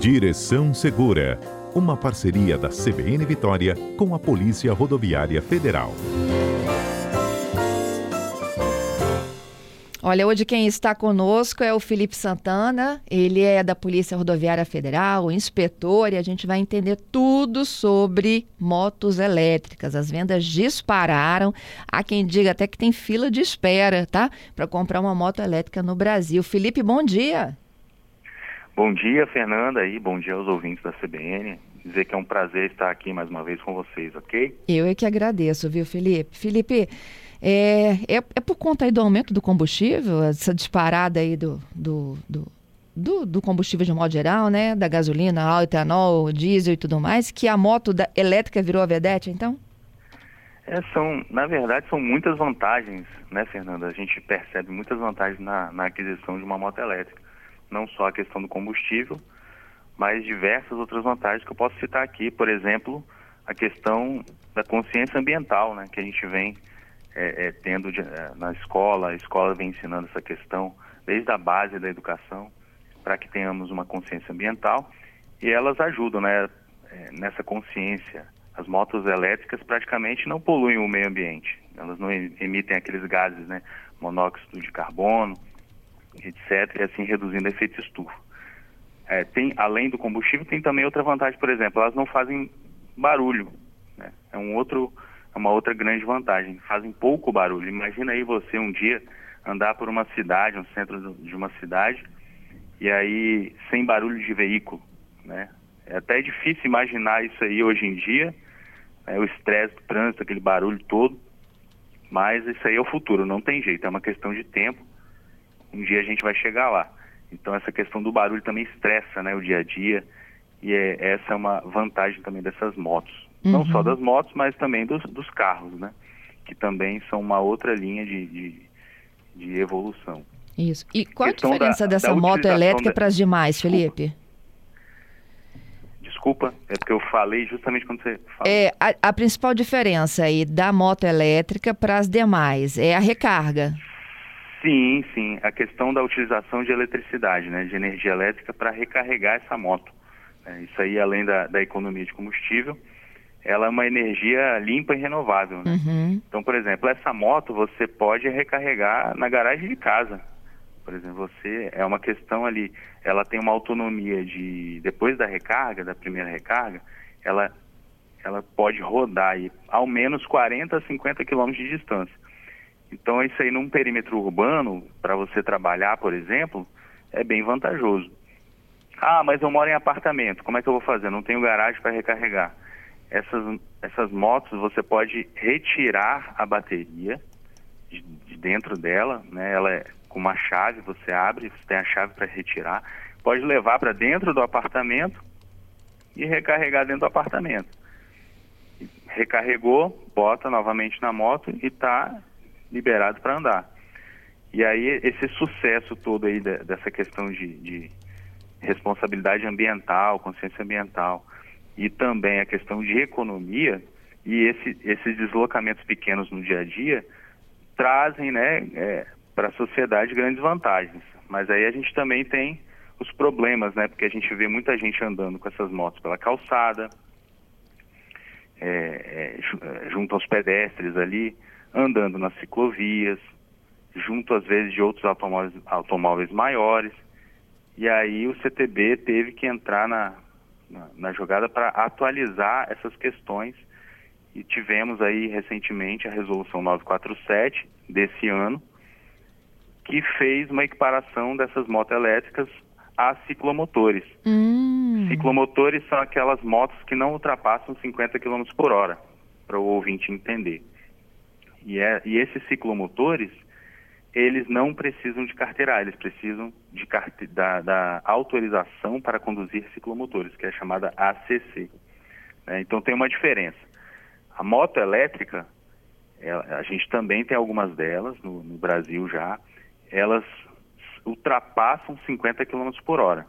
Direção Segura, uma parceria da CBN Vitória com a Polícia Rodoviária Federal. Olha, hoje quem está conosco é o Felipe Santana, ele é da Polícia Rodoviária Federal, inspetor, e a gente vai entender tudo sobre motos elétricas. As vendas dispararam, há quem diga até que tem fila de espera, tá? Para comprar uma moto elétrica no Brasil. Felipe, bom dia. Bom dia, Fernanda, e bom dia aos ouvintes da CBN. Dizer que é um prazer estar aqui mais uma vez com vocês, ok? Eu é que agradeço, viu, Felipe? Felipe, é, é, é por conta aí do aumento do combustível, essa disparada aí do, do, do, do, do combustível de modo geral, né? Da gasolina, etanol, diesel e tudo mais, que a moto da, elétrica virou a vedete, então? É, são, na verdade, são muitas vantagens, né, Fernanda? A gente percebe muitas vantagens na, na aquisição de uma moto elétrica. Não só a questão do combustível, mas diversas outras vantagens que eu posso citar aqui. Por exemplo, a questão da consciência ambiental, né, que a gente vem é, é, tendo de, é, na escola, a escola vem ensinando essa questão desde a base da educação para que tenhamos uma consciência ambiental e elas ajudam né, é, nessa consciência. As motos elétricas praticamente não poluem o meio ambiente, elas não emitem aqueles gases, né, monóxido de carbono, etc., e assim reduzindo efeito estufa. É, tem, além do combustível, tem também outra vantagem, por exemplo, elas não fazem barulho. Né? É um outro é uma outra grande vantagem. Fazem pouco barulho. Imagina aí você um dia andar por uma cidade, um centro de uma cidade, e aí sem barulho de veículo, né? É até difícil imaginar isso aí hoje em dia, né? o estresse do trânsito, aquele barulho todo, mas isso aí é o futuro, não tem jeito, é uma questão de tempo. Um dia a gente vai chegar lá. Então essa questão do barulho também estressa, né, o dia a dia, e é, essa é uma vantagem também dessas motos. Uhum. Não só das motos, mas também dos, dos carros, né? Que também são uma outra linha de, de, de evolução. Isso. E qual a, diferença da, dessa da moto elétrica da... para as demais, Felipe? Desculpa, é porque eu falei justamente quando você falou. É, a, a principal diferença aí da moto elétrica para as demais é a recarga. Sim, sim. A questão da utilização de eletricidade, né, de energia elétrica para recarregar essa moto. É, isso aí, além da, da economia de combustível, ela é uma energia limpa e renovável. Né? Uhum. Então, por exemplo, essa moto você pode recarregar na garagem de casa. Por exemplo, você é uma questão ali, ela tem uma autonomia de depois da recarga, da primeira recarga, ela ela pode rodar aí ao menos 40 a 50 quilômetros de distância. Então, isso aí num perímetro urbano, para você trabalhar, por exemplo, é bem vantajoso. Ah, mas eu moro em apartamento, como é que eu vou fazer? Não tenho garagem para recarregar essas, essas motos você pode retirar a bateria de, de dentro dela, né? Ela é com uma chave, você abre, você tem a chave para retirar, pode levar para dentro do apartamento e recarregar dentro do apartamento. Recarregou, bota novamente na moto e está liberado para andar. E aí esse sucesso todo aí dessa questão de, de responsabilidade ambiental, consciência ambiental, e também a questão de economia e esse, esses deslocamentos pequenos no dia a dia trazem né, é, para a sociedade grandes vantagens. Mas aí a gente também tem os problemas, né? Porque a gente vê muita gente andando com essas motos pela calçada, é, é, é junto aos pedestres ali, andando nas ciclovias, junto às vezes de outros automóveis, automóveis maiores. E aí o CTB teve que entrar na, na, na jogada para atualizar essas questões e tivemos aí recentemente a resolução 947 desse ano que fez uma equiparação dessas motos elétricas a ciclomotores. Hum. Ciclomotores são aquelas motos que não ultrapassam 50 km por hora, para o ouvinte entender. E, é, e esses ciclomotores, eles não precisam de carteira, eles precisam de carte... da, da, autorização para conduzir ciclomotores, que é chamada ACC. Né? Então tem uma diferença. A moto elétrica, ela, a gente também tem algumas delas no, no, Brasil já, elas ultrapassam 50 km por hora.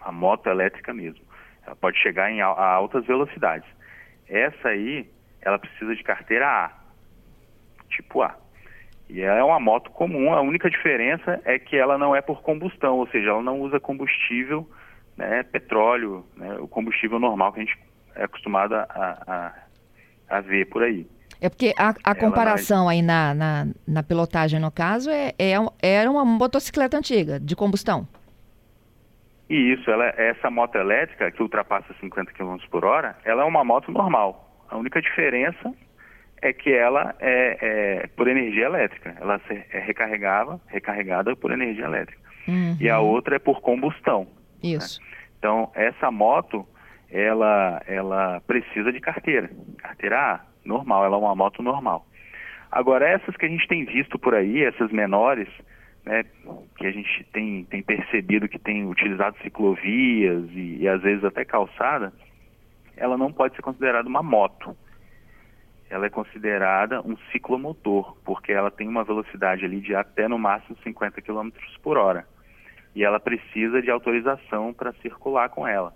A moto elétrica mesmo. Ela pode chegar em, a altas velocidades. Essa aí, ela precisa de carteira A, tipo A. E é uma moto comum, a única diferença é que ela não é por combustão, ou seja, ela não usa combustível né, petróleo, né, o combustível normal que a gente é acostumado a, a, a ver por aí. É porque a, a comparação aí na, na, na, pilotagem, no caso, é, é, era uma motocicleta antiga, de combustão. E isso, ela, essa moto elétrica, que ultrapassa 50 km por hora, ela é uma moto normal. A única diferença é que ela é, é por energia elétrica. Ela é recarregava, recarregada por energia elétrica. Uhum. E a outra é por combustão. Isso. Né? Então, essa moto, ela, ela precisa de carteira. Carteira A, normal, ela é uma moto normal. Agora, essas que a gente tem visto por aí, essas menores, né, que a gente tem, tem percebido que tem utilizado ciclovias e, e às vezes até calçada, ela não pode ser considerada uma moto ela é considerada um ciclomotor, porque ela tem uma velocidade ali de até no máximo 50 km por hora. E ela precisa de autorização para circular com ela.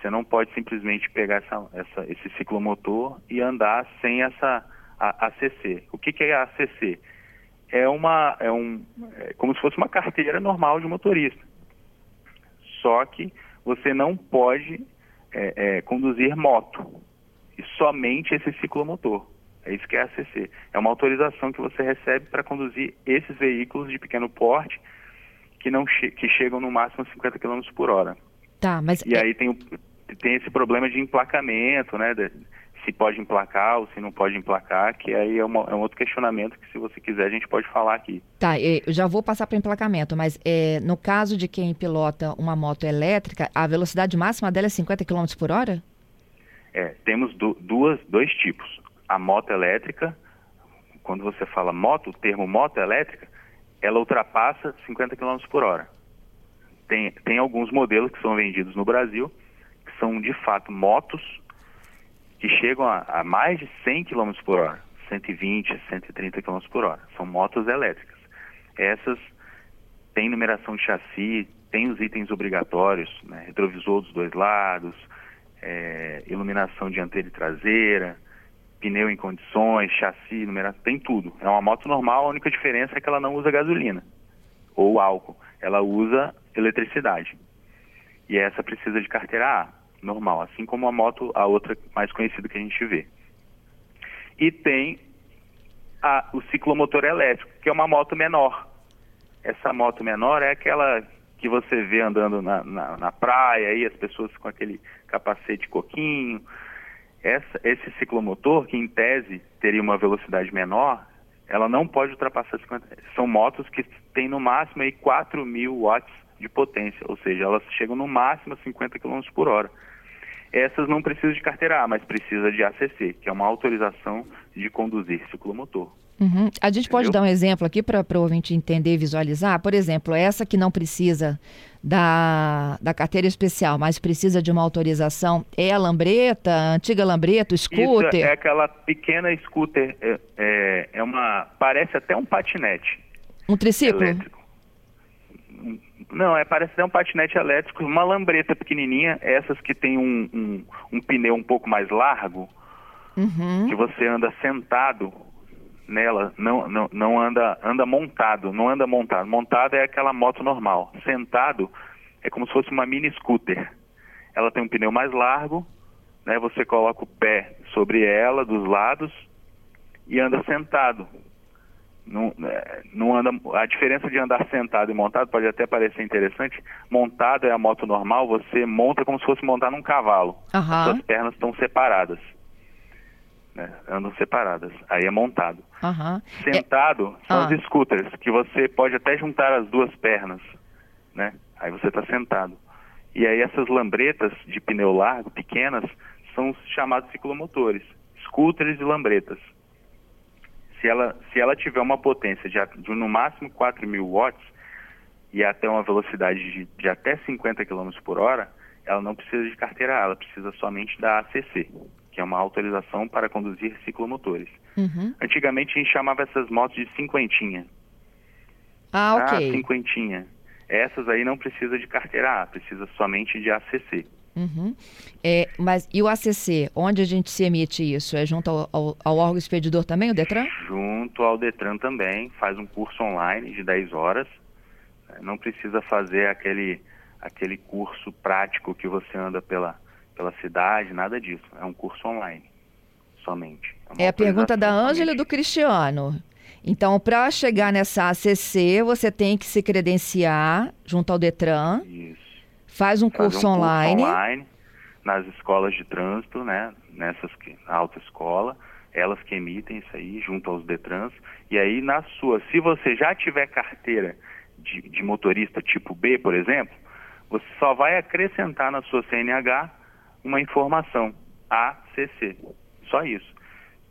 Você não pode simplesmente pegar essa, essa, esse ciclomotor e andar sem essa a, ACC. O que, que é a ACC? É uma, é um, é como se fosse uma carteira normal de motorista. Só que você não pode é, é, conduzir moto e somente esse ciclomotor. É isso que é a ACC. É uma autorização que você recebe para conduzir esses veículos de pequeno porte que não che que chegam no máximo 50 km por hora. Tá, mas e é... aí tem, tem esse problema de emplacamento, né? De, se pode emplacar ou se não pode emplacar, que aí é, uma, é, um outro questionamento que, se você quiser, a gente pode falar aqui. Tá, eu já vou passar para emplacamento, mas é, no caso de quem pilota uma moto elétrica, a velocidade máxima dela é 50 km por hora? É, temos du duas, dois tipos. A moto elétrica, quando você fala moto, o termo moto elétrica, ela ultrapassa 50 km por hora. Tem, tem alguns modelos que são vendidos no Brasil, que são de fato motos que chegam a, a mais de 100 km por hora, 120, 130 km por hora. São motos elétricas. Essas têm numeração de chassi, tem os itens obrigatórios, né, retrovisor dos dois lados, é, iluminação dianteira e traseira, pneu em condições, chassi, numeração, tem tudo. É uma moto normal, a única diferença é que ela não usa gasolina ou álcool, ela usa eletricidade. E essa precisa de carteira A, normal, assim como a moto, a outra mais conhecida que a gente vê. E tem a, o ciclomotor elétrico, que é uma moto menor. Essa moto menor é aquela que você vê andando na, na, na praia, aí as pessoas com aquele capacete coquinho. Essa, esse ciclomotor, que em tese teria uma velocidade menor, ela não pode ultrapassar 50. São motos que têm no máximo aí 4 mil watts de potência, ou seja, elas chegam no máximo a 50 km por hora. Essas não precisam de carteira A, mas precisa de ACC, que é uma autorização de conduzir ciclomotor. Uhum. A gente Entendeu? pode dar um exemplo aqui para o ouvinte entender e visualizar? Por exemplo, essa que não precisa da, da carteira especial, mas precisa de uma autorização, é a lambreta, a antiga lambreta, o scooter? Isso é aquela pequena scooter, é, é, é uma, parece até um patinete. Um triciclo? Elétrico. Não, é, parece até um patinete elétrico, uma lambreta pequenininha, essas que tem um, um, um pneu um pouco mais largo, uhum. que você anda sentado nela não, não, não anda, anda montado, não anda montado. Montado é aquela moto normal. Sentado é como se fosse uma mini scooter. Ela tem um pneu mais largo, né? Você coloca o pé sobre ela, dos lados, e anda sentado. Não, é, não anda, a diferença de andar sentado e montado pode até parecer interessante. Montado é a moto normal, você monta como se fosse montar num cavalo. Uhum. As suas pernas estão separadas né? andam separadas. Aí é montado. Uhum. Sentado é... são ah. os scooters, que você pode até juntar as duas pernas, né? Aí você está sentado. E aí essas lambretas de pneu largo, pequenas, são os chamados ciclomotores, scooters e lambretas. Se ela, se ela tiver uma potência de, de no máximo 4 mil watts e até uma velocidade de, de até 50 km por hora, ela não precisa de carteira A, ela precisa somente da ACC que é uma autorização para conduzir ciclomotores. Uhum. Antigamente a gente chamava essas motos de cinquentinha. Ah, ok. Ah, cinquentinha. Essas aí não precisa de carteira A, precisa somente de ACC. Uhum. É, mas e o ACC, onde a gente se emite isso? É junto ao, ao, ao, órgão expedidor também, o DETRAN? Junto ao DETRAN também, faz um curso online de 10 horas. Não precisa fazer aquele, aquele curso prático que você anda pela, pela cidade, nada disso. É um curso online, somente. É, é a pergunta da Ângela e do Cristiano. Então, para chegar nessa ACC, você tem que se credenciar junto ao Detran. Isso. Faz um, curso, um online. curso online. nas escolas de trânsito, né? Nessas que, na autoescola, elas que emitem isso aí junto aos Detrans. E aí na sua, se você já tiver carteira de, de motorista tipo B, por exemplo, você só vai acrescentar na sua CNH uma informação ACC. Só isso.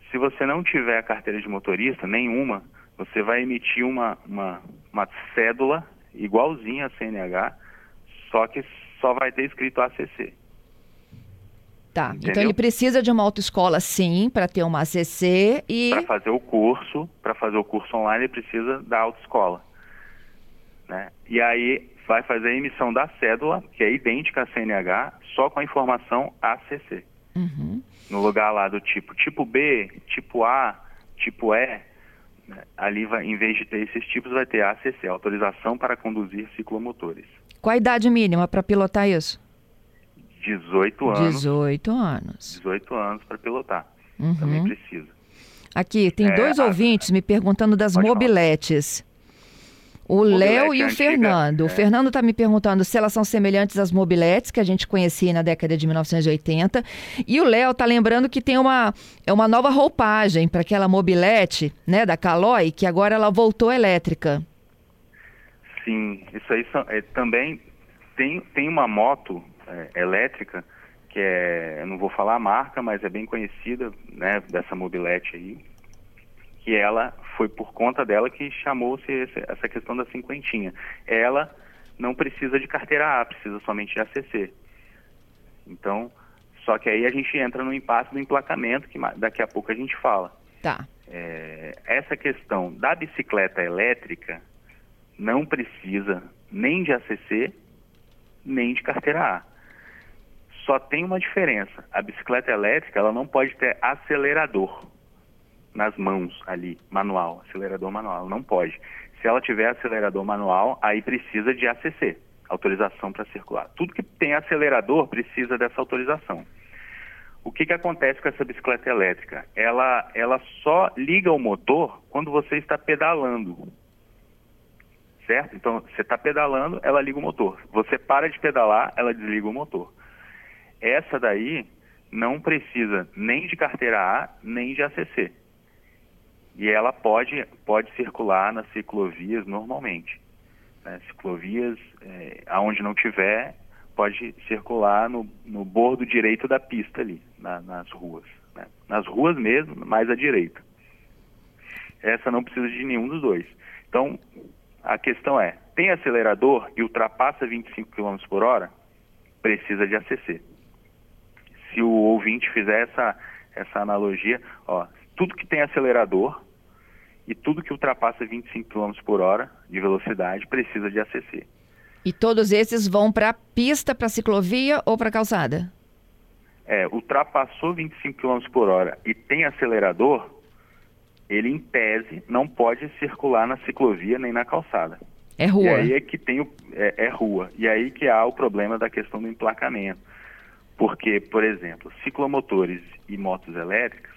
Se você não tiver a carteira de motorista, nenhuma, você vai emitir uma, uma, uma cédula igualzinha a CNH, só que só vai ter escrito ACC. Tá, então Entendeu? então ele precisa de uma autoescola sim, para ter uma ACC e... Para fazer o curso, para fazer o curso online ele precisa da autoescola. Né? E aí vai fazer a emissão da cédula, que é idêntica à CNH, só com a informação ACC. Uhum. No lugar lá do tipo tipo B, tipo A, tipo E, né, ali vai, em vez de ter esses tipos, vai ter ACC, autorização para conduzir ciclomotores. Qual a idade mínima para pilotar isso? 18 anos. 18 anos. 18 anos para pilotar. Uhum. Também precisa. Aqui, tem é, dois a... ouvintes me perguntando das Pode mobiletes. Falar. O Léo e o Fernando. É. O Fernando está me perguntando se elas são semelhantes às mobiletes que a gente conhecia na década de 1980. E o Léo está lembrando que tem uma, é uma nova roupagem para aquela mobilete né, da Caloi, que agora ela voltou elétrica. Sim, isso aí são, é, também tem, tem uma moto é, elétrica que é, eu não vou falar a marca, mas é bem conhecida, né, dessa mobilete aí, que ela foi por conta dela que chamou-se essa questão da cinquentinha. Ela não precisa de carteira A, precisa somente de ACC. Então, só que aí a gente entra no impasse do emplacamento, que daqui a pouco a gente fala. Tá. É, essa questão da bicicleta elétrica não precisa nem de ACC, nem de carteira A. Só tem uma diferença. A bicicleta elétrica ela não pode ter acelerador nas mãos ali, manual, acelerador manual, não pode. Se ela tiver acelerador manual, aí precisa de ACC, autorização para circular. Tudo que tem acelerador precisa dessa autorização. O que, que acontece com essa bicicleta elétrica? Ela, ela só liga o motor quando você está pedalando. Certo? Então, você está pedalando, ela liga o motor. Você para de pedalar, ela desliga o motor. Essa daí não precisa nem de carteira A, nem de ACC e ela pode, pode circular nas ciclovias normalmente. Né? Ciclovias, é, aonde não tiver, pode circular no, no bordo direito da pista ali, na, nas ruas. Né? Nas ruas mesmo, mais à direita. Essa não precisa de nenhum dos dois. Então, a questão é, tem acelerador e ultrapassa 25 km por hora, precisa de ACC. Se o ouvinte fizer essa, essa analogia, ó, tudo que tem acelerador e tudo que ultrapassa 25 km por hora de velocidade precisa de ACC. E todos esses vão para pista, para ciclovia ou para calçada? É, ultrapassou 25 km por hora e tem acelerador, ele em tese não pode circular na ciclovia nem na calçada. É rua. E aí é que tem o, é, é rua. E aí que há o problema da questão do emplacamento. Porque, por exemplo, ciclomotores e motos elétricas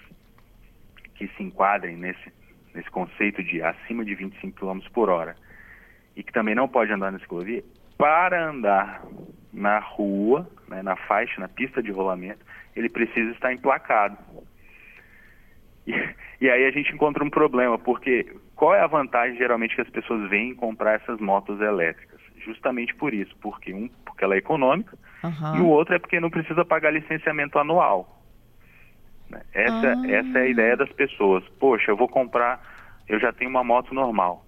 que se enquadrem nesse, nesse conceito de acima de 25 km por hora e que também não pode andar na ciclovia, para andar na rua, né, na faixa, na pista de rolamento, ele precisa estar emplacado. E, e, aí a gente encontra um problema, porque qual é a vantagem geralmente que as pessoas vêm comprar essas motos elétricas? Justamente por isso, porque um, porque ela é econômica, uhum. e o outro é porque não precisa pagar licenciamento anual. Né? Essa, ah. essa é a ideia das pessoas. Poxa, eu vou comprar, eu já tenho uma moto normal.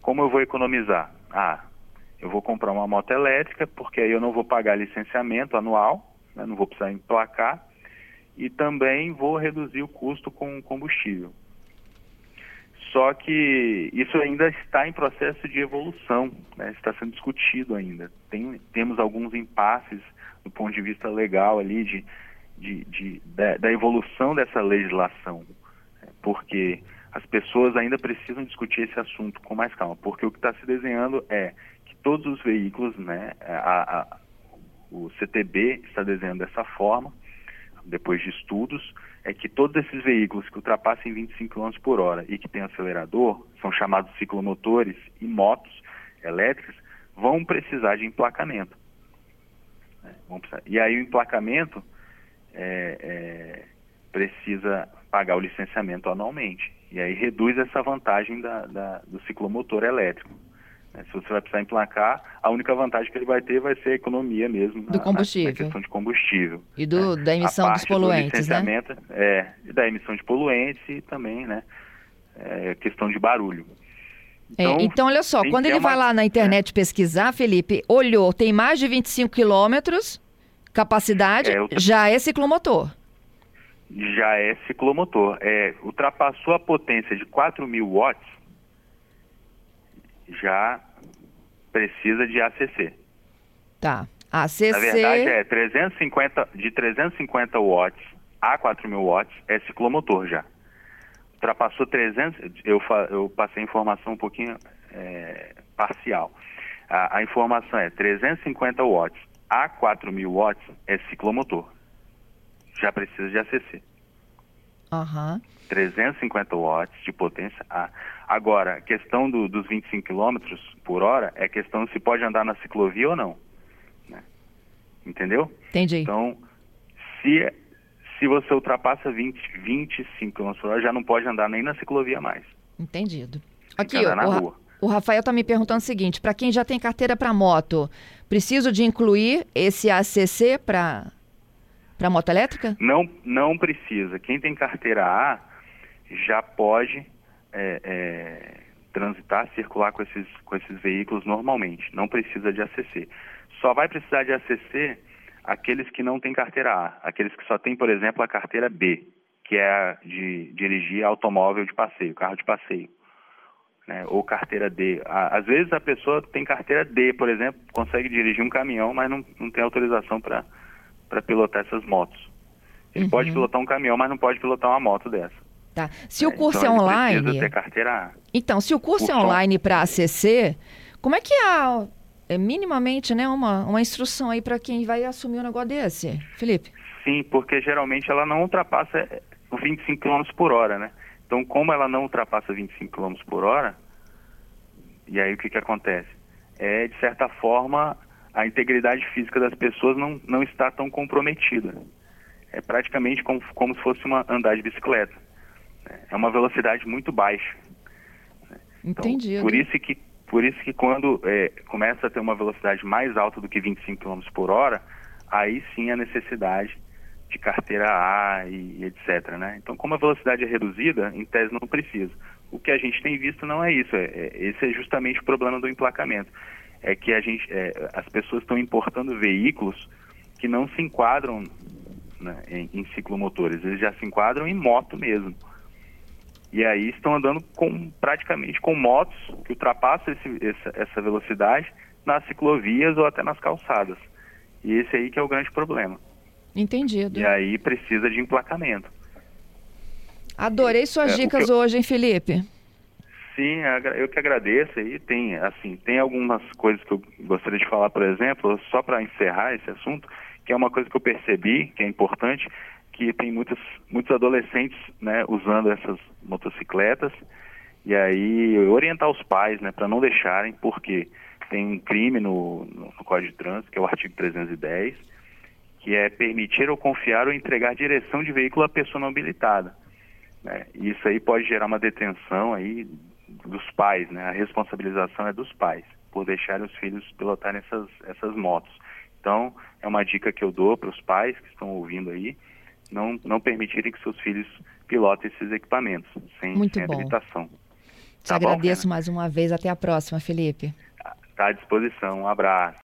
Como eu vou economizar? Ah, eu vou comprar uma moto elétrica, porque aí eu não vou pagar licenciamento anual, né? não vou precisar emplacar, e também vou reduzir o custo com combustível. Só que isso ainda está em processo de evolução, né? está sendo discutido ainda. Tem, temos alguns impasses do ponto de vista legal ali de de, de da, da, evolução dessa legislação, né? porque as pessoas ainda precisam discutir esse assunto com mais calma, porque o que está se desenhando é que todos os veículos, né, a, a, o CTB está desenhando dessa forma, depois de estudos, é que todos esses veículos que ultrapassem 25 km por hora e que têm acelerador, são chamados ciclomotores e motos elétricas, vão precisar de emplacamento. Né? E aí o emplacamento é, é, precisa pagar o licenciamento anualmente. E aí reduz essa vantagem da, da, do ciclomotor elétrico. Né? Se você vai precisar emplacar, a única vantagem que ele vai ter vai ser a economia mesmo. Do na, combustível. Na questão de combustível. E do, né? da emissão dos poluentes, do né? É, e da emissão de poluentes e também, né, é, questão de barulho. Então, é, então olha só, quando ele uma... vai lá na internet é. pesquisar, Felipe, olhou, tem mais de 25 quilômetros, capacidade, é, já é ciclomotor já é ciclomotor. É, ultrapassou a potência de 4 mil watts, já precisa de ACC. Tá. ACC... Na verdade, é 350, de 350 watts a 4 mil watts é ciclomotor já. Ultrapassou 300, eu, eu passei a informação um pouquinho é, parcial. A, a informação é 350 watts a 4 mil watts é ciclomotor já precisa de ACC. Uhum. 350 watts de potência A. Agora, a questão do, dos 25 km por hora é questão se pode andar na ciclovia ou não. Né? Entendeu? Entendi. Então, se, se você ultrapassa 20, 25 km por hora, já não pode andar nem na ciclovia mais. Entendido. Aqui, ó, o, o Rafael está me perguntando o seguinte: para quem já tem carteira para moto, preciso de incluir esse ACC para para moto elétrica? Não, não precisa. Quem tem carteira A já pode é, é, transitar, circular com esses, com esses veículos normalmente. Não precisa de ACC. Só vai precisar de ACC aqueles que não têm carteira A. Aqueles que só têm, por exemplo, a carteira B, que é a de dirigir automóvel de passeio, carro de passeio. Né? Ou carteira D. Às vezes a pessoa tem carteira D, por exemplo, consegue dirigir um caminhão, mas não, não tem autorização para pilotar essas motos. Ele uhum. pode pilotar um caminhão, mas não pode pilotar uma moto dessa. Tá. Se é, o curso então é online. Ter carteira A. Então, se o curso, é online para ACC, como é que há é, minimamente né, uma, uma instrução aí para quem vai assumir um negócio desse, Felipe? Sim, porque geralmente ela não ultrapassa 25 km por hora, né? Então, como ela não ultrapassa 25 km por hora, e aí o que, que acontece? É, de certa forma, a integridade física das pessoas não, não está tão comprometida. É praticamente como, como se fosse uma andar de bicicleta. É uma velocidade muito baixa. Então, Entendi. Por isso que, por isso que quando é, começa a ter uma velocidade mais alta do que 25 km por hora, aí sim a necessidade de carteira A e, etc. Né? Então, como a velocidade é reduzida, em tese não precisa. O que a gente tem visto não é isso. É, é, esse é justamente o problema do emplacamento é que a gente, é, as pessoas estão importando veículos que não se enquadram né, em, em ciclomotores, eles já se enquadram em moto mesmo. E aí estão andando com praticamente com motos que ultrapassam esse, essa, essa velocidade nas ciclovias ou até nas calçadas. E esse aí que é o grande problema. Entendido. E aí precisa de emplacamento. Adorei suas é, dicas eu... hoje, hein, Felipe? Sim, eu que agradeço aí. Tem, assim, tem algumas coisas que eu gostaria de falar, por exemplo, só para encerrar esse assunto, que é uma coisa que eu percebi, que é importante, que tem muitos, muitos adolescentes, né, usando essas motocicletas, e aí orientar os pais, né, para não deixarem, porque tem um crime no, no, no Código de Trânsito, que é o artigo 310, que é permitir ou confiar ou entregar direção de veículo à pessoa não habilitada. Né? Isso aí pode gerar uma detenção aí dos pais, né? A responsabilização é dos pais por deixarem os filhos pilotarem essas, essas motos. Então, é uma dica que eu dou para os pais que estão ouvindo aí, não, não permitirem que seus filhos pilotem esses equipamentos sem, Muito sem bom. habilitação. Te tá agradeço bom, mais uma vez. Até a próxima, Felipe. Está à disposição. Um abraço.